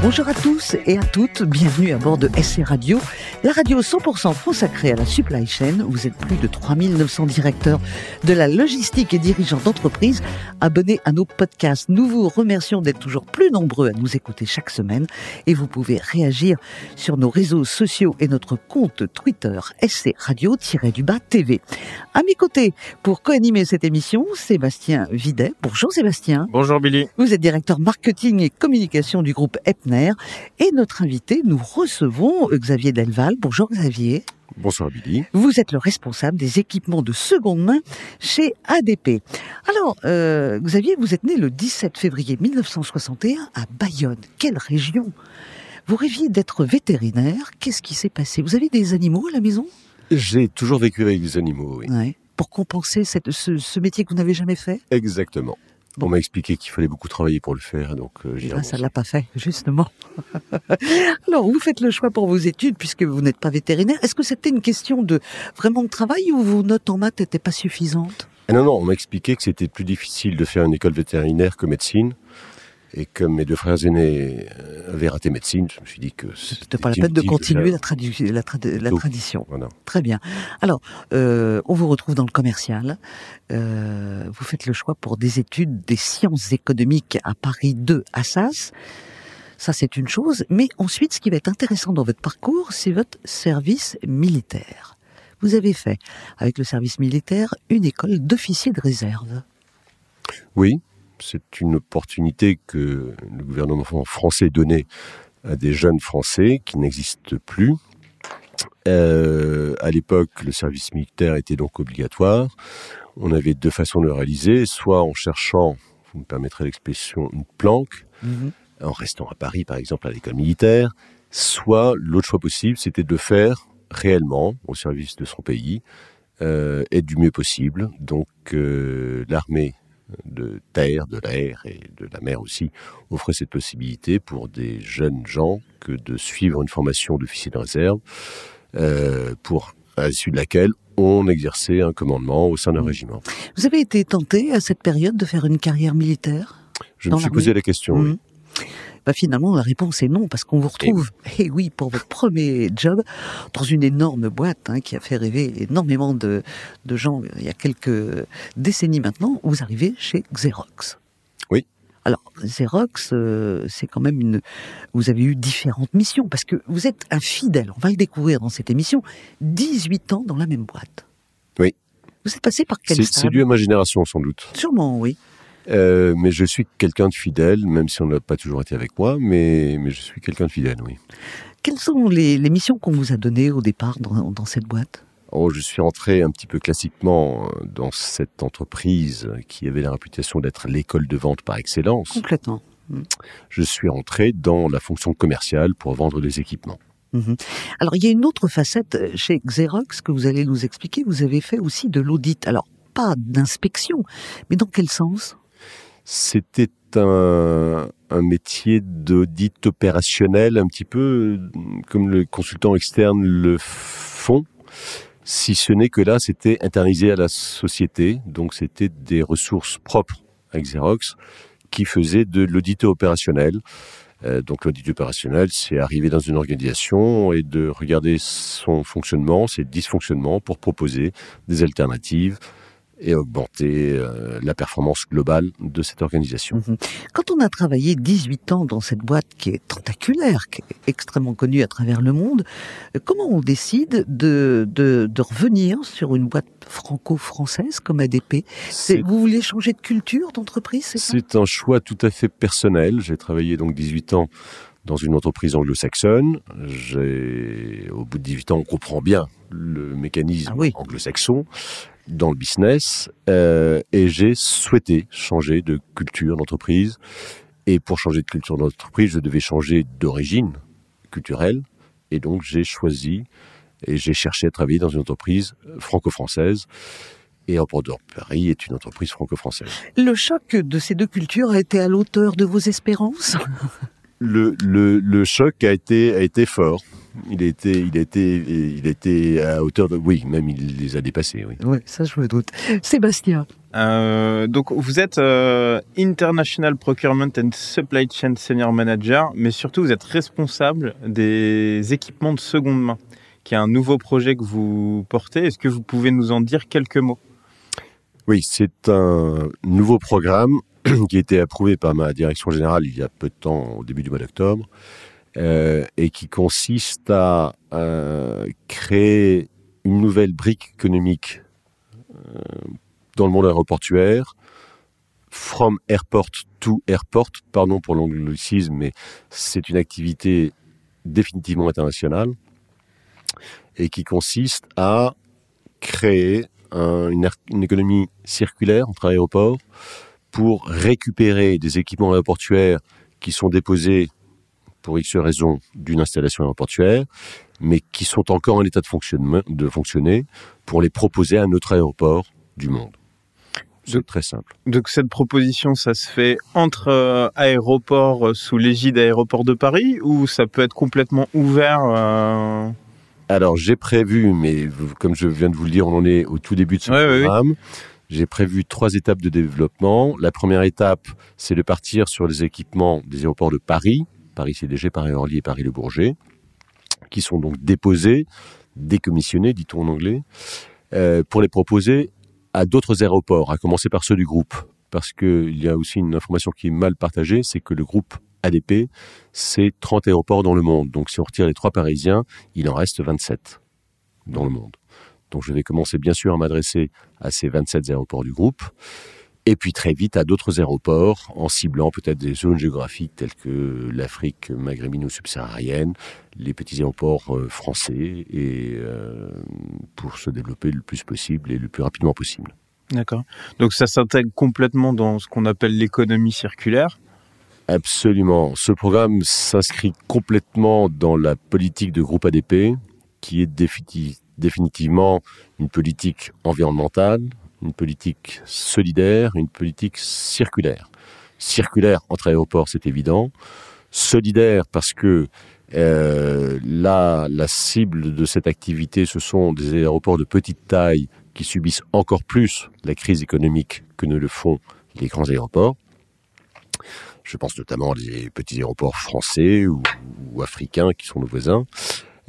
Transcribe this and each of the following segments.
Bonjour à tous et à toutes, bienvenue à bord de SC Radio, la radio 100% consacrée à la supply chain. Vous êtes plus de 3900 directeurs de la logistique et dirigeants d'entreprise abonnés à nos podcasts. Nous vous remercions d'être toujours plus nombreux à nous écouter chaque semaine et vous pouvez réagir sur nos réseaux sociaux et notre compte Twitter SC Radio-du-bas TV. À mes côtés, pour co-animer cette émission, Sébastien Videt. Bonjour Sébastien. Bonjour Billy. Vous êtes directeur marketing et communication du groupe Et notre invité, nous recevons Xavier Delval. Bonjour Xavier. Bonsoir Billy. Vous êtes le responsable des équipements de seconde main chez ADP. Alors, euh, Xavier, vous êtes né le 17 février 1961 à Bayonne. Quelle région? Vous rêviez d'être vétérinaire. Qu'est-ce qui s'est passé? Vous avez des animaux à la maison? J'ai toujours vécu avec des animaux, oui. Ouais. Pour compenser cette, ce, ce métier que vous n'avez jamais fait? Exactement. On m'a expliqué qu'il fallait beaucoup travailler pour le faire, donc euh, j'y Ah, ça renonce. l'a pas fait, justement. Alors, vous faites le choix pour vos études puisque vous n'êtes pas vétérinaire. Est-ce que c'était une question de vraiment de travail ou vos notes en maths n'étaient pas suffisantes? Ah non, non, on m'a expliqué que c'était plus difficile de faire une école vétérinaire que médecine. Et comme mes deux frères aînés euh, avaient raté médecine, je me suis dit que C'était pas la peine de continuer faire. la, tradu- la, trad- la Donc, tradition. Voilà. Très bien. Alors, euh, on vous retrouve dans le commercial. Euh, vous faites le choix pour des études des sciences économiques à Paris 2 Assas. Ça, c'est une chose. Mais ensuite, ce qui va être intéressant dans votre parcours, c'est votre service militaire. Vous avez fait, avec le service militaire, une école d'officiers de réserve. Oui, c'est une opportunité que le gouvernement français donnait à des jeunes Français qui n'existent plus. Euh, à l'époque, le service militaire était donc obligatoire. On avait deux façons de le réaliser, soit en cherchant, vous me permettrez l'expression, une planque, en restant à Paris par exemple à l'école militaire, soit l'autre choix possible, c'était de le faire réellement au service de son pays euh, et du mieux possible. Donc euh, l'armée de terre, de l'air et de la mer aussi offrait cette possibilité pour des jeunes gens que de suivre une formation d'officier de réserve euh, pour à l'issue de laquelle on exerçait un commandement au sein d'un Mmh. régiment. Vous avez été tenté à cette période de faire une carrière militaire Je Dans me suis posé la question. oui. Bah finalement, la réponse est non, parce qu'on vous retrouve, et oui, pour votre premier job, dans une énorme boîte hein, qui a fait rêver énormément de, de gens il y a quelques décennies maintenant, vous arrivez chez Xerox. Oui. Alors, Xerox, euh, c'est quand même une... Vous avez eu différentes missions, parce que vous êtes un fidèle, on va le découvrir dans cette émission, 18 ans dans la même boîte. Oui. Vous êtes passé par quel C'est dû à ma génération sans doute. Sûrement, oui. Euh, mais je suis quelqu'un de fidèle, même si on n'a pas toujours été avec moi, mais, mais je suis quelqu'un de fidèle, oui. Quelles sont les, les missions qu'on vous a données au départ dans, dans cette boîte? Oh, je suis entré un petit peu classiquement euh, dans cette entreprise qui avait la réputation d'être l'école de vente par excellence. Complètement. Je suis entré dans la fonction commerciale pour vendre des équipements. Mhm. Alors, il y a une autre facette euh, chez Xerox que vous allez nous expliquer. Vous avez fait aussi de l'audit. Alors, pas d'inspection, mais dans quel sens? C'était un, un métier d'audit opérationnel, un petit peu comme le consultant externe le font, si ce n'est que là, c'était internalisé à la société, donc c'était des ressources propres à Xerox qui faisaient de l'audit opérationnel. Euh, donc l'audit opérationnel, c'est arriver dans une organisation et de regarder son fonctionnement, ses dysfonctionnements pour proposer des alternatives et augmenter euh, la performance globale de cette organisation. Mhm. Quand on a travaillé 18 ans dans cette boîte qui est tentaculaire, qui est extrêmement connue à travers le monde, euh, comment on décide de, de, de revenir sur une boîte franco-française comme ADP Vous voulez changer de culture d'entreprise, c'est un choix tout à fait personnel. J'ai travaillé donc 18 ans dans une entreprise anglo-saxonne. Au bout de 18 ans, on comprend bien le mécanisme Ah oui. anglo-saxon dans le business, euh, et j'ai souhaité changer de culture d'entreprise. Et pour changer de culture d'entreprise, je devais changer d'origine culturelle, et donc j'ai choisi et j'ai cherché à travailler dans une entreprise franco-française. Et Aéroport de Paris est une entreprise franco-française. Le choc de ces deux cultures a été à l'auteur de vos espérances? Le, le, le choc a été, a été fort. Il a été, il a été, il a été à hauteur de, oui, même il les a dépassés, oui. Oui, ça je me doute. Sébastien. Euh, donc vous êtes euh, International Procurement and Supply Chain Senior Manager, mais surtout vous êtes responsable des équipements de seconde main, qui est un nouveau projet que vous portez. Est-ce que vous pouvez nous en dire quelques mots? Oui, c'est un nouveau programme qui a été approuvé par ma direction générale il y a peu de temps, au début du mois d'octobre, euh, et qui consiste à créer une nouvelle brique économique dans le monde aéroportuaire, from airport to airport, pardon pour l'anglicisme, mais c'est une activité définitivement internationale. Et qui consiste à créer une, économie circulaire entre aéroports pour récupérer des équipements aéroportuaires qui sont déposés pour X raisons d'une installation aéroportuaire, mais qui sont encore en état de, de fonctionner pour les proposer à un autre aéroport du monde. C'est très simple. Donc cette proposition, ça se fait entre euh, aéroports euh, sous l'égide d'aéroports de Paris ou ça peut être complètement ouvert euh Alors j'ai prévu, mais comme je viens de vous le dire, on en est au tout début de ce programme. J'ai prévu trois étapes de développement. La première étape, c'est de partir sur les équipements des aéroports de Paris, Paris CDG, Paris-Orly et Paris-Le Bourget, qui sont donc déposés, décommissionnés, dit-on en anglais, pour les proposer à d'autres aéroports, à commencer par ceux du groupe. Parce qu'il y a aussi une information qui est mal partagée, c'est que le groupe ADP, c'est 30 aéroports dans le monde. Donc si on retire les trois parisiens, il en reste 27 dans le monde. Donc je vais commencer bien sûr à m'adresser à ces 27 aéroports du groupe, et puis très vite à d'autres aéroports, en ciblant peut-être des zones géographiques telles que l'Afrique maghrébino-subsaharienne, les petits aéroports euh, français, et euh, pour se développer le plus possible et le plus rapidement possible. D'accord. Donc ça s'intègre complètement dans ce qu'on appelle l'économie circulaire? Absolument. Ce programme s'inscrit complètement dans la politique de groupe ADP, qui est définitivement une politique environnementale, une politique solidaire, une politique circulaire. Circulaire entre aéroports, c'est évident. Solidaire parce que euh, la cible de cette activité, ce sont des aéroports de petite taille qui subissent encore plus la crise économique que ne le font les grands aéroports. Je pense notamment à des petits aéroports français ou, africains qui sont nos voisins,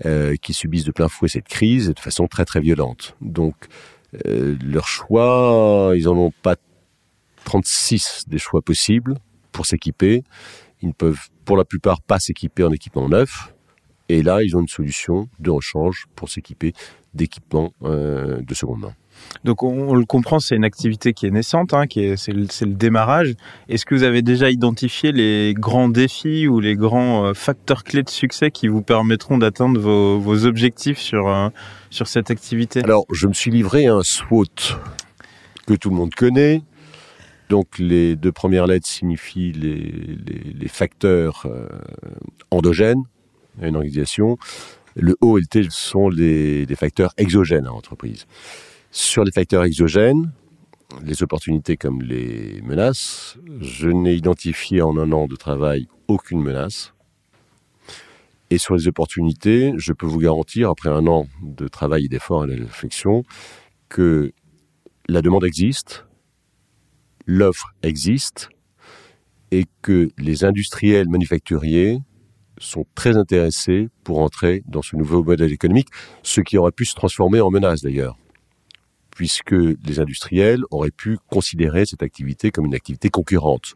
euh, qui subissent de plein fouet cette crise de façon très très violente. Donc euh, leur choix, ils en ont pas 36 des choix possibles pour s'équiper. Ils ne peuvent pour la plupart pas s'équiper en équipement neuf. Et là, ils ont une solution de rechange pour s'équiper d'équipements euh, de seconde main. Donc on, le comprend, c'est une activité qui est naissante, hein, qui est, c'est, le, démarrage. Est-ce que vous avez déjà identifié les grands défis ou les grands euh, facteurs clés de succès qui vous permettront d'atteindre vos, objectifs sur, euh, sur cette activité? Alors je me suis livré à un SWOT que tout le monde connaît. Donc les deux premières lettres signifient les facteurs euh, endogènes à une organisation. Le O et le T sont les, les facteurs exogènes à l'entreprise. Sur les facteurs exogènes, les opportunités comme les menaces, je n'ai identifié en un an de travail aucune menace. Et sur les opportunités, je peux vous garantir, après un an de travail et d'effort et de réflexion, que la demande existe, l'offre existe, et que les industriels manufacturiers sont très intéressés pour entrer dans ce nouveau modèle économique, ce qui aurait pu se transformer en menace d'ailleurs puisque les industriels auraient pu considérer cette activité comme une activité concurrente.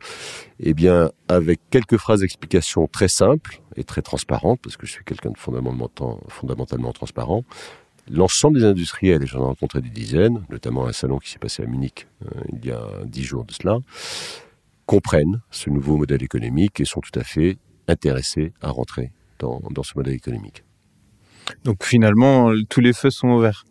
Eh bien, avec quelques phrases d'explication très simples et très transparentes, parce que je suis quelqu'un de fondamentalement, transparent, l'ensemble des industriels, et j'en ai rencontré des dizaines, notamment un salon qui s'est passé à Munich euh, il y a dix jours de cela, comprennent ce nouveau modèle économique et sont tout à fait intéressés à rentrer dans ce modèle économique. Donc finalement, tous les feux sont ouverts.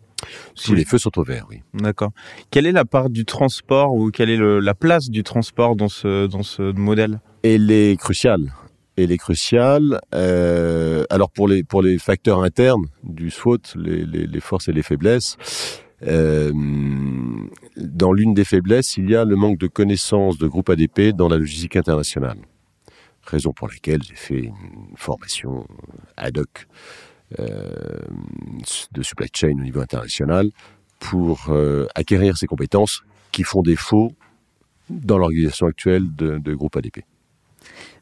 Si les feux sont au vert, oui. D'accord. Quelle est la part du transport ou quelle est la place du transport dans ce, dans ce modèle? Elle est cruciale. Elle est cruciale. Euh, alors pour les, pour les facteurs internes du SWOT, les, les, forces et les faiblesses, euh, dans l'une des faiblesses, il y a le manque de connaissances de groupe ADP dans la logistique internationale. Raison pour laquelle j'ai fait une formation ad hoc de supply chain au niveau international pour acquérir ces compétences qui font défaut dans l'organisation actuelle de, de groupe ADP.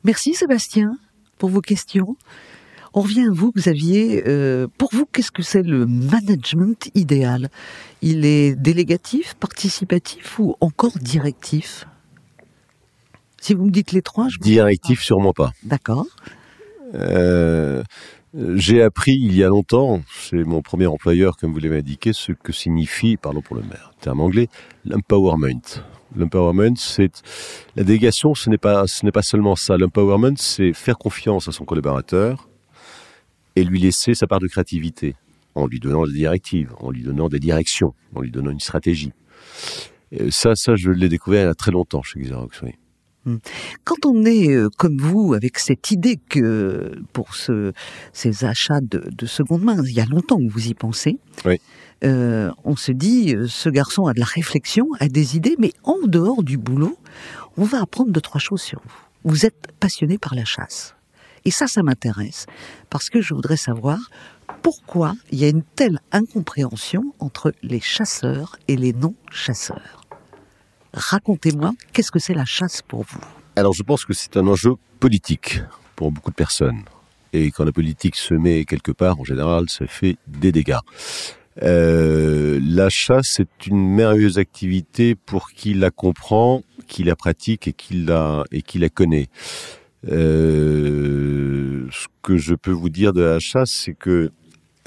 Merci Sébastien pour vos questions. On revient à vous, Xavier. Euh, pour vous, qu'est-ce que c'est le management idéal? Il est délégatif, participatif ou encore directif? Si vous me dites les trois, je Directif, sûrement pas. D'accord. Euh, j'ai appris il y a longtemps, c'est mon premier employeur, comme vous l'avez indiqué, ce que signifie, pardon pour le terme anglais, l'empowerment. L'empowerment, c'est la délégation, ce n'est pas ce n'est pas seulement ça. L'empowerment, c'est faire confiance à son collaborateur et lui laisser sa part de créativité en lui donnant des directives, en lui donnant des directions, en lui donnant une stratégie. Et ça, ça, je l'ai découvert il y a très longtemps chez Xerox. Oui. Hmm. Quand on est euh, comme vous, avec cette idée que pour ce, ces achats de, de, seconde main, il y a longtemps que vous y pensez, oui. euh, on se dit, euh, ce garçon a de la réflexion, a des idées, mais en dehors du boulot, on va apprendre deux, trois choses sur vous. Vous êtes passionné par la chasse. Et ça, ça m'intéresse, parce que je voudrais savoir pourquoi il y a une telle incompréhension entre les chasseurs et les non-chasseurs. Racontez-moi, qu'est-ce que c'est la chasse pour vous? Alors je pense que c'est un enjeu politique pour beaucoup de personnes. Et quand la politique se met quelque part, en général, ça fait des dégâts. Euh, la chasse est une merveilleuse activité pour qui la comprend, qui la pratique et qui la, et qui la connaît. Euh, ce que je peux vous dire de la chasse, c'est que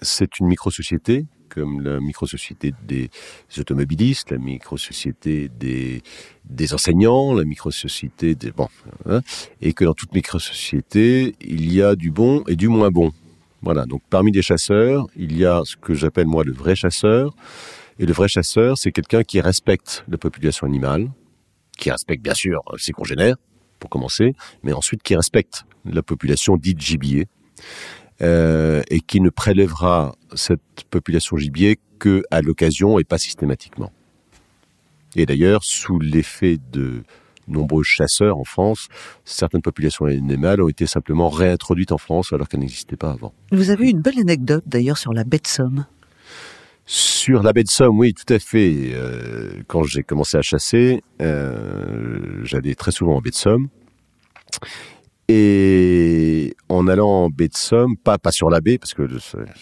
c'est une micro-société comme la micro-société des automobilistes, la micro-société des, enseignants, la micro-société des... Bon, hein, et que dans toute micro-société, il y a du bon et du moins bon. Voilà, donc parmi les chasseurs, il y a ce que j'appelle moi le vrai chasseur. Et le vrai chasseur, c'est quelqu'un qui respecte la population animale, qui respecte bien sûr ses congénères, pour commencer, mais ensuite qui respecte la population dite gibier, euh, et qui ne prélèvera cette population gibier que à l'occasion et pas systématiquement. Et d'ailleurs, sous l'effet de nombreux chasseurs en France, certaines populations animales ont été simplement réintroduites en France alors qu'elles n'existaient pas avant. Vous avez une belle anecdote d'ailleurs sur la baie de Somme. Sur la baie de Somme, oui, tout à fait. Euh, quand j'ai commencé à chasser, euh, j'allais très souvent en baie de Somme. Et en allant en baie de Somme, pas, pas sur la baie, parce que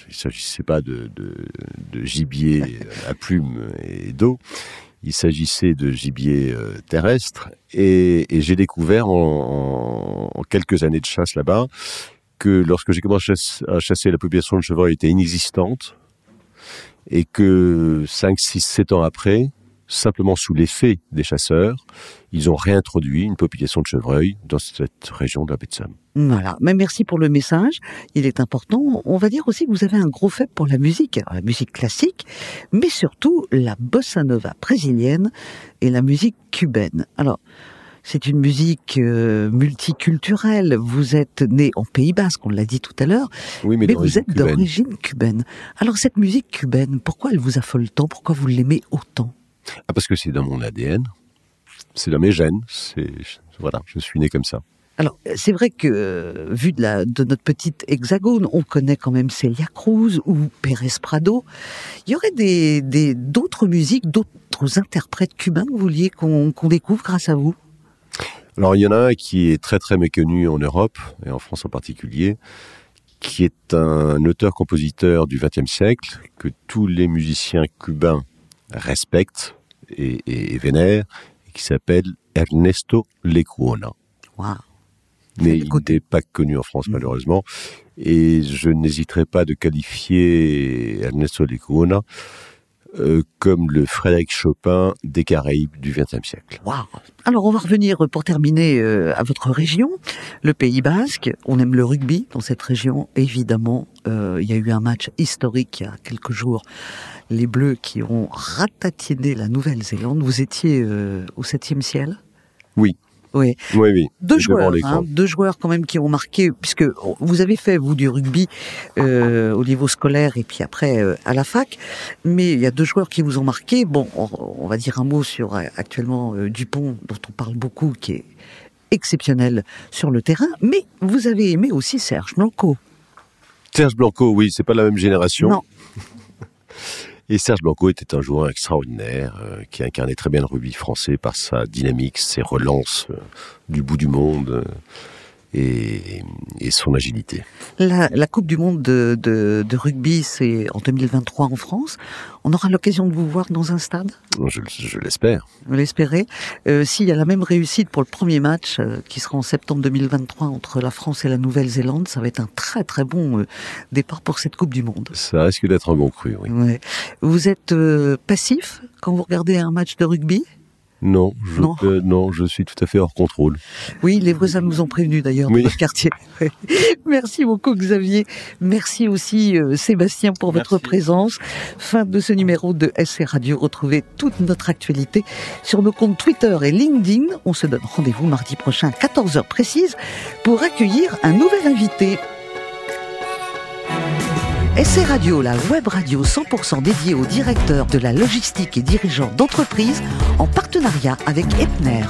il s'agissait pas de, de, gibier à plumes et d'eau, il s'agissait de gibier euh, terrestre. Et, et j'ai découvert en, en, quelques années de chasse là-bas que lorsque j'ai commencé à chasser, la population de chevreuil était inexistante et que 5, 6, 7 ans après, simplement sous l'effet des chasseurs, ils ont réintroduit une population de chevreuils dans cette région de la baie de Somme. Voilà, mais merci pour le message, il est important. On va dire aussi que vous avez un gros faible pour la musique, la musique classique, mais surtout la bossa nova brésilienne et la musique cubaine. Alors, c'est une musique euh, multiculturelle. Vous êtes né en Pays Basque, on l'a dit tout à l'heure, oui, mais, mais vous êtes d'origine cubaine. Alors cette musique cubaine, pourquoi elle vous affole tant? Pourquoi vous l'aimez autant? Ah, parce que c'est dans mon ADN, c'est dans mes gènes, c'est voilà, je suis né comme ça. Alors, c'est vrai que, euh, vu de, la, de notre petite hexagone, on connaît quand même Celia Cruz ou Pérez Prado. Il y aurait des, d'autres musiques, d'autres interprètes cubains que vous vouliez qu'on, découvre grâce à vous? Alors, il y en a un qui est très très méconnu en Europe, et en France en particulier, qui est un auteur-compositeur du XXe siècle, que tous les musiciens cubains respecte et, et, vénère, qui s'appelle Ernesto Lecuona. Mais il n'est pas connu en France, mm. malheureusement. Et je n'hésiterai pas de qualifier Ernesto Lecuona euh, comme le Frédéric Chopin des Caraïbes du XXe siècle. Wow. Alors on va revenir pour terminer euh, à votre région, le Pays Basque. On aime le rugby dans cette région, évidemment. Euh, il y a eu un match historique il y a quelques jours. Les Bleus qui ont ratatiné la Nouvelle-Zélande. Vous étiez au septième ciel? Oui, oui. Oui, oui. Deux joueurs, hein, deux joueurs quand même qui ont marqué, puisque vous avez fait vous du rugby euh, au niveau scolaire et puis après euh, à la fac, mais il y a deux joueurs qui vous ont marqué. Bon, on, va dire un mot sur euh, actuellement euh, Dupont, dont on parle beaucoup, qui est exceptionnel sur le terrain, mais vous avez aimé aussi Serge Blanco. Serge Blanco, oui, c'est pas la même génération. Non. Et Serge Blanco était un joueur extraordinaire euh, qui incarnait très bien le rugby français par sa dynamique, ses relances euh, du bout du monde. euh, et, et son agilité. La, la Coupe du Monde de, de, de rugby, c'est en 2023 en France. On aura l'occasion de vous voir dans un stade, Je, je l'espère. vous l'espérez. Euh, S'il y a la même réussite pour le premier match, euh, qui sera en septembre 2023 entre la France et la Nouvelle-Zélande, ça va être un très très bon euh, départ pour cette Coupe du Monde. Ça risque d'être un bon cru, oui. Ouais. Vous êtes euh, passif quand vous regardez un match de rugby? Non, je, Non. euh, non, je suis tout à fait hors contrôle. Oui, les voisins nous ont prévenus d'ailleurs Oui. dans quartier. Merci beaucoup Xavier. Merci aussi euh, Sébastien pour votre présence. Fin de ce numéro de SC Radio. Retrouvez toute notre actualité sur nos comptes Twitter et LinkedIn. On se donne rendez-vous mardi prochain à 14h précise pour accueillir un nouvel invité. SC Radio, la web radio 100% dédiée aux directeurs de la logistique et dirigeants d'entreprise en partenariat avec Epner.